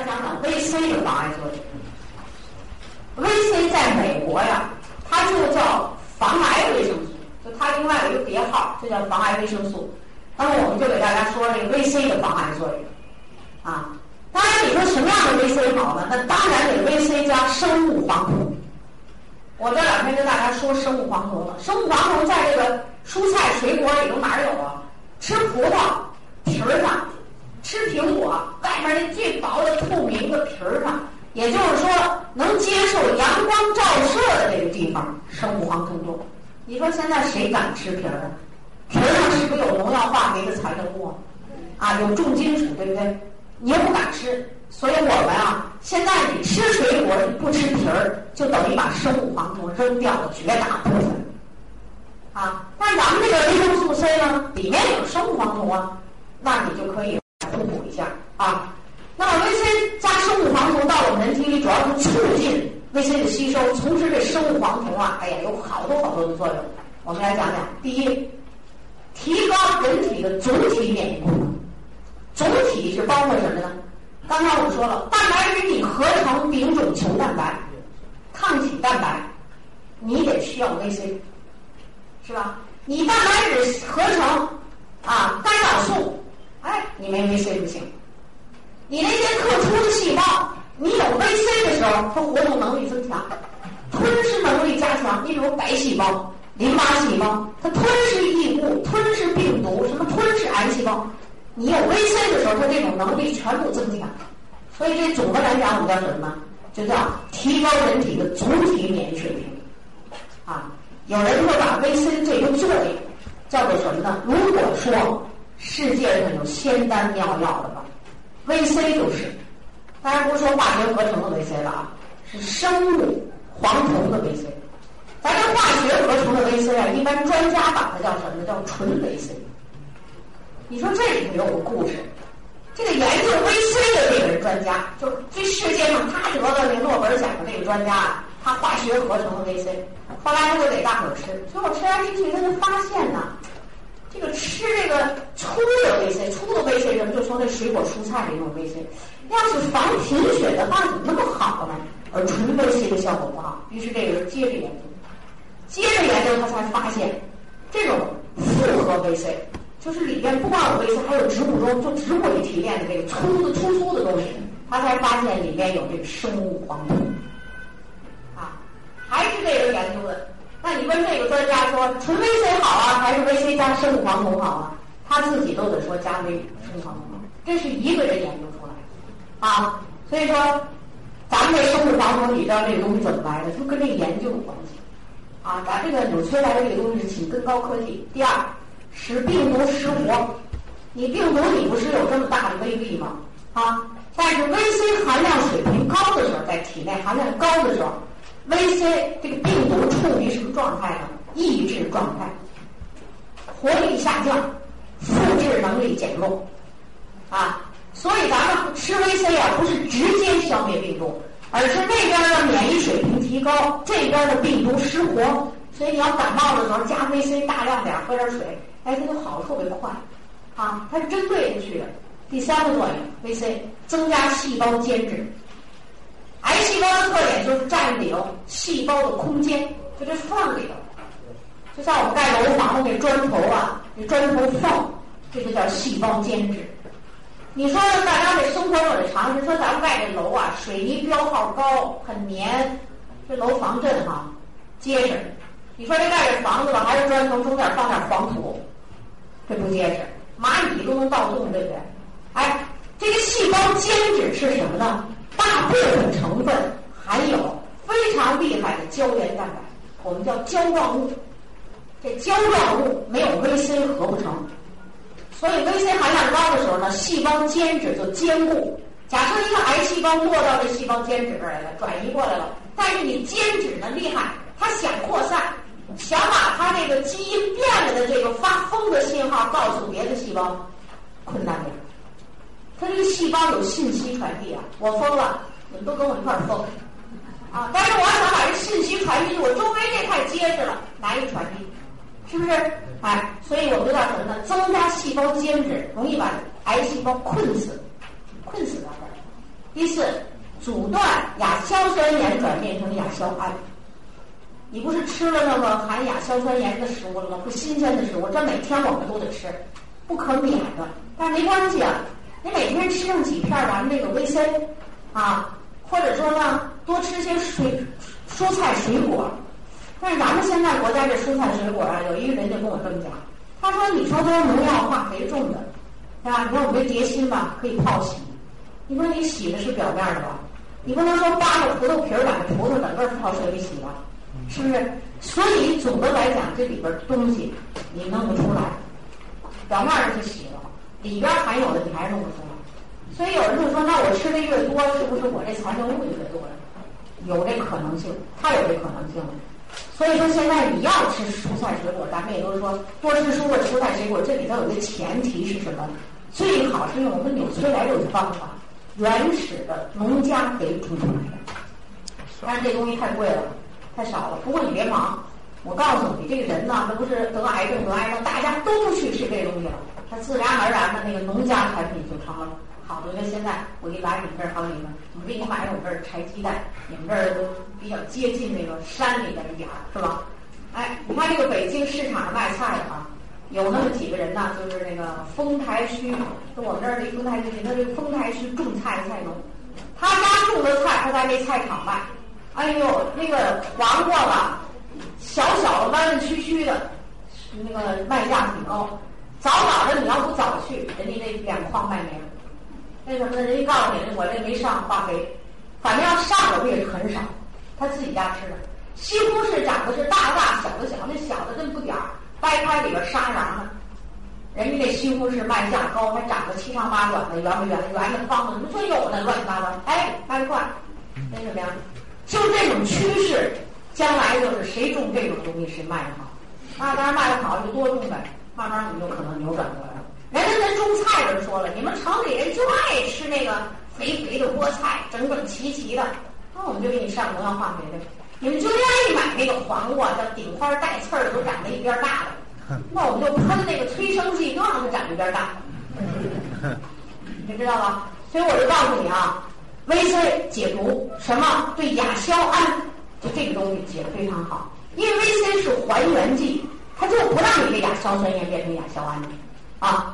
家讲讲 VC 的妨碍作用。VC 在美国呀，它就叫防癌维生素，就它另外有一个别号，就叫防癌维生素。那么我们就给大家说这个 VC 的防癌作用啊。当然，你说什么样的 VC 好呢？那当然得 VC 加生物黄酮。我这两天跟大家说生物黄酮了。生物黄酮在这个蔬菜水果里头哪儿有啊？吃葡萄皮儿上，吃苹果外面那最薄的透明的皮儿上，也就是说能接受阳光照射的这个地方，生物黄酮多。你说现在谁敢吃皮儿啊？皮儿上是不是有农药化肥的残留物啊？啊，有重金属，对不对？你又不敢吃，所以我们啊，现在你吃水果你不吃皮儿，就等于把生物黄酮扔掉了绝大部分。啊，但咱们这个维生素 C 呢，里面有生物黄酮啊，那你就可以互补一下啊。那么 VC 加生物黄酮到我们人体里，主要是促进 VC 的吸收，同时这生物黄酮啊，哎呀，有好多好多的作用。我们来讲讲，第一，提高人体的总体免疫功能。总体是包括什么呢？刚才我们说了，蛋白质你合成丙种球蛋白、抗体蛋白，你得需要维 C，是吧？你蛋白质合成啊干扰素，哎，你没维 C 不行。你那些特殊的细胞，你有 VC 的时候，它活动能力增强，吞噬能力加强。你比如白细胞、淋巴细胞，它吞噬异物、吞噬病毒，什么吞噬癌细胞。你有 VC 的时候，它这种能力全部增强，所以这总的来讲，我们叫什么？就叫提高人体的总体免疫水平。啊，有人会把 VC 这个作用叫做什么呢？如果说世界上有仙丹妙药的话，VC 就是，当然不是说化学合成的 VC 了啊，是生物黄酮的 VC。咱这化学合成的 VC 啊，一般专家把它叫什么呢？叫纯 VC。你说这里头有个故事，这个研究 VC 的这个人专家，就这世界上他得了那诺贝尔奖的这个专家啊，他化学合成的 VC，后来他就给大伙吃，结果吃来吃去，他就发现呢，这个吃这个粗的 VC，粗的 VC 什么？就说那水果蔬菜里种 VC，要是防贫血的话，怎么那么好呢？而纯 VC 的效果不好，于是这个人接着研究，接着研究他才发现，这种复合 VC。就是里边不光有维 C，还有植物中就植物里提炼的这个粗的粗粗的东西，他才发现里面有这个生物黄酮，啊，还是这个研究的。那你问这个专家说纯维 C 好啊，还是维 C 加生物黄酮好啊？他自己都得说加维生物黄酮。这是一个人研究出来的，啊，所以说咱们这生物黄酮，你知道这个东西怎么来的？就跟这研究有关系，啊，咱这个纽崔莱的这个东西是请根高科技。第二。使病毒失活，你病毒你不是有这么大的威力吗？啊！但是 VC 含量水平高的时候，在体内含量高的时候，VC 这个病毒处于什么状态呢？抑制状态，活力下降，复制能力减弱，啊！所以咱们吃 VC 啊，不是直接消灭病毒，而是那边的免疫水平提高，这边的病毒失活。所以你要感冒的时候加 VC 大量点，喝点水。哎，它就好的特别快，啊，它是针对着去的。第三个作用，VC 增加细胞间质。细胞的特点就是占领细胞的空间，就这缝里头，就像我们盖楼房的那砖头啊，那砖头缝，这就叫细胞间质。你说大家这生活中得常识，说咱们盖这楼啊，水泥标号高，很粘，这楼防震哈，结实。你说这盖这房子吧，还是砖头，中间放点黄土。这不结实，蚂蚁都能盗洞，对不对？哎，这个细胞间质是什么呢？大部分成分含有非常厉害的胶原蛋白，我们叫胶状物。这胶状物没有 VC 合不成，所以 VC 含量高的时候呢，细胞间质就坚固。假设一个癌细胞落到这细胞间质这儿来了，转移过来了，但是你间质呢厉害，它想扩散。想把它这个基因变了的这个发疯的信号告诉别的细胞，困难。它这个细胞有信息传递啊，我疯了，你们都跟我一块疯，啊！但是我要想把这信息传递，我周围这块结实了，难以传递，是不是？哎，所以我们叫什么呢？增加细胞间质，容易把癌细胞困死，困死在这儿。第四，阻断亚硝酸盐转变成亚硝胺。你不是吃了那个含亚硝酸盐的食物了吗？不新鲜的食物，这每天我们都得吃，不可免的。但没关系啊，吃上几片咱们这个维 C 啊，或者说呢，多吃些水蔬菜水果。但是咱们现在国家这蔬菜水果啊，有一个人就跟我这么讲，他说：“你说都是农药化肥种的，是吧？你看我们这蝶心吧，可以泡洗。你说你洗的是表面的吧？你不能说扒了葡萄皮儿，把这葡萄整个泡水里洗了。”是不是？所以总的来讲，这里边东西你弄不出来，表面的是洗了，里边含有的你还是弄不出来。所以有人就说：“那我吃的越多，是不是我这残留物就越多了？”有这可能性，太有这可能性。所以说，现在你要吃蔬菜水果，咱们也都是说多吃蔬果、蔬菜水果。这里头有个前提是什么？最好是用我们纽崔莱这种方法，原始的农家给种出来的。但是这东西太贵了。太少了，不过你别忙，我告诉你，这个人呢，那不是得癌症得癌症，大家都去吃这东西了，他自然而然的那个农家产品就成了好的。像现在我一来你们这儿，好几个，我给你买我们这儿柴鸡蛋，你们这儿都比较接近那个山里的一点儿，是吧？哎，你看这个北京市场上卖菜的啊，有那么几个人呢，就是那个丰台区，就我们这儿这丰台区，他这个丰台区种菜的菜农，他家种的菜，他在这菜场卖。哎呦，那个黄瓜吧，小小的弯弯曲曲的，那个卖价挺高。早早的你要不早去，人家那两筐卖没了。为什么呢？人家告诉你，我这没上化肥，反正要上的也是很少。他自己家吃的，西红柿长的是大大小的小，那小的跟不点儿，掰开里边沙瓤呢。人家那西红柿卖价高，还长得七长八短的，圆不圆、圆的、方的，怎么说有的？乱七八糟，哎，卖的快，为什么呀？就这种趋势，将来就是谁种这种东西谁卖的好，啊，当然卖的好就多种呗，慢慢你就可能扭转过来。人家那种菜的说了，你们城里人就爱吃那个肥肥的菠菜，整整齐齐的，那我们就给你上农药化肥的。你们就愿意买那个黄瓜，叫顶花带刺儿，都长得一边大的，那我们就喷那个催生剂，都让它长一边大。你知道吧？所以我就告诉你啊。维 C 解毒什么？对亚硝胺，就这个东西解的非常好。因为维 C 是还原剂，它就不让你的亚硝酸盐变成亚硝胺的啊。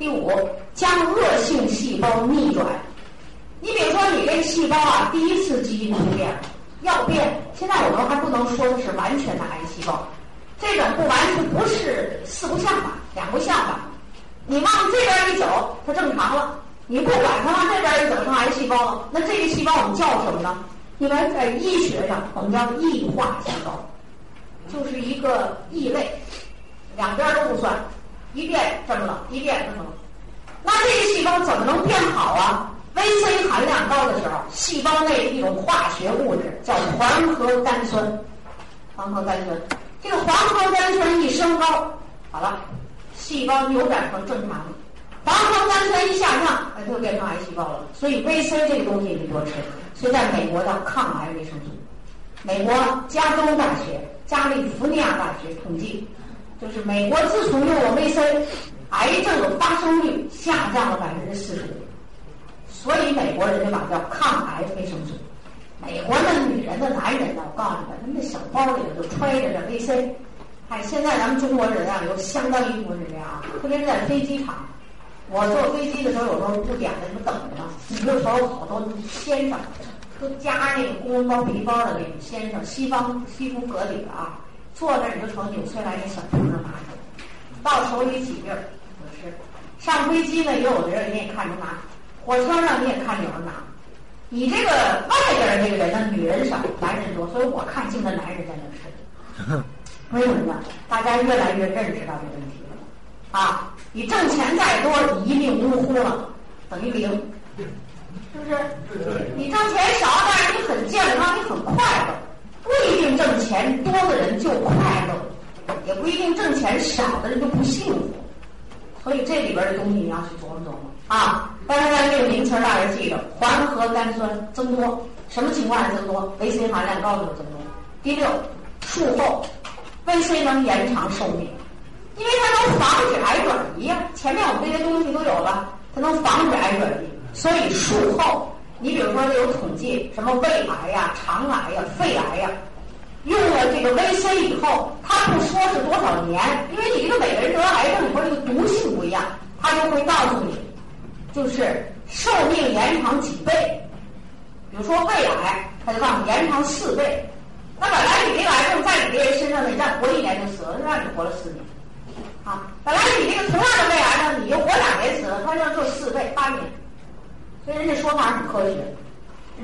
第五，将恶性细胞逆转。你比如说，你这个细胞啊，第一次基因突变要变，现在我们还不能说的是完全的癌细胞，这种不完全不是四不像吧，两不像吧。你往这边一走，它正常了。你不管它往这边一走成癌细胞了，那这个细胞我们叫什么呢？你们在医学上我们叫异化细胞，就是一个异类，两边都不算，一变这么了，一变这么了。那这个细胞怎么能变好啊？V C 含量高的时候，细胞内一种化学物质叫环核苷酸，环核苷酸，这个环核苷酸一升高，好了，细胞扭转成正常的。环核苷酸一下降，它就变成癌细胞了。所以维 C 这个东西你多吃。所以在美国叫抗癌维生素。美国加州大学、加利福尼亚大学统计，就是美国自从用了维 C，癌症的发生率下降了百分之四十。所以美国人就把叫抗癌维生素。美国的女人的男人呢，我告诉你们，他们那小包里头就揣着这维 C。哎，现在咱们中国人啊，有相当一部分人啊，特别是在飞机场。我坐飞机的时候，有时候不点着，不等着呢。你就瞅好多先生，都夹那个公文包、皮包的那种先生，西方西服革履的啊，坐那你就瞅纽崔莱那小瓶子拿着，到手里几粒儿合适。上飞机呢，也有的人你也看着拿，火车上你也看有人拿。你这个外边这个人呢，女人少，男人多，所以我看净的男人在那吃。为什么呢？大家越来越认识到这个问题了啊。你挣钱再多，你一命呜呼了，等于零，是不是？你挣钱少，但是你很健康，你很快乐。不一定挣钱多的人就快乐，也不一定挣钱少的人就不幸福。所以这里边的东西你要去琢磨琢磨啊。大家在这个名词大家记着：环核苷酸增多，什么情况下增多？维 C 含量高的增多。第六，术后，维 C 能延长寿命。因为它能防止癌转移呀，前面我们这些东西都有了，它能防止癌转移，所以术后你比如说有统计，什么胃癌呀、肠癌呀、肺癌呀，这个 VC 以后，他不说是多少年，因为你这个每个人得癌症以后这个毒性不一样，他就会告诉你，就是寿命延长几倍。比如说胃癌，他就告诉你延长四倍。那本来你这个癌症在你这人身上，你再活一年就死了，就让你活了四年。啊，本来你这个同样的胃癌呢，你就活两年死了，他要做四倍八年。所以人家说法很科学，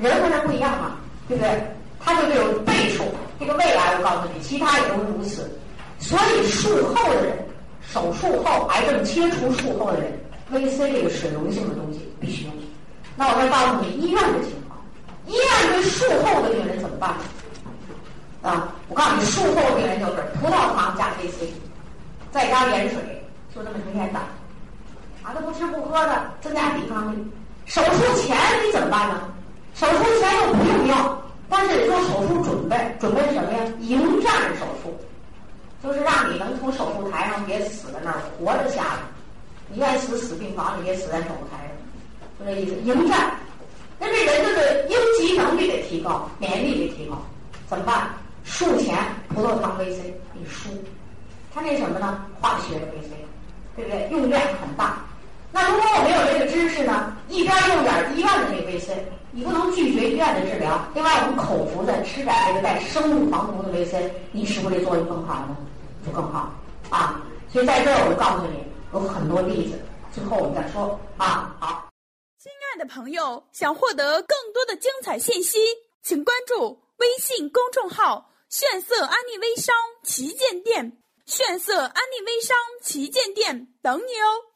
人和人不一样嘛，对不对？他就这种倍数，这个胃癌我告诉你，其他也都是如此。所以术后的人，手术后癌症切除术后的人，VC 这个水溶性的东西必须用。那我再告诉你医院的情况，医院对术后的病人怎么办？啊，我告诉你，术后病人就是葡萄糖加 VC，再加盐水，就这么成天打，啊，都不吃不喝的，增加抵抗力。手术前你怎么办呢？手术前又不用药，但是得做手术准备，准备什么呀？迎战手术，就是让你能从手术台上别死在那儿，活着下来。你愿意死死病房里，别死在手术台上，就这意思。迎战，那这人就是应急能力得提高，免疫力得提高，怎么办？术前葡萄糖 VC 你输，它那什么呢？化学的 VC，对不对？用量很大。那如果我没有这个知识呢？一边用点医院的这个 VC，你不能拒绝医院的治疗。另外，我们口服的吃点这个带生物防毒的维 C，你是不是这作用更好呢？就更好啊！所以在这儿，我就告诉你有很多例子。最后我们再说啊，好。亲爱的朋友，想获得更多的精彩信息，请关注微信公众号。炫色安利微商旗舰店，炫色安利微商旗舰店等你哦。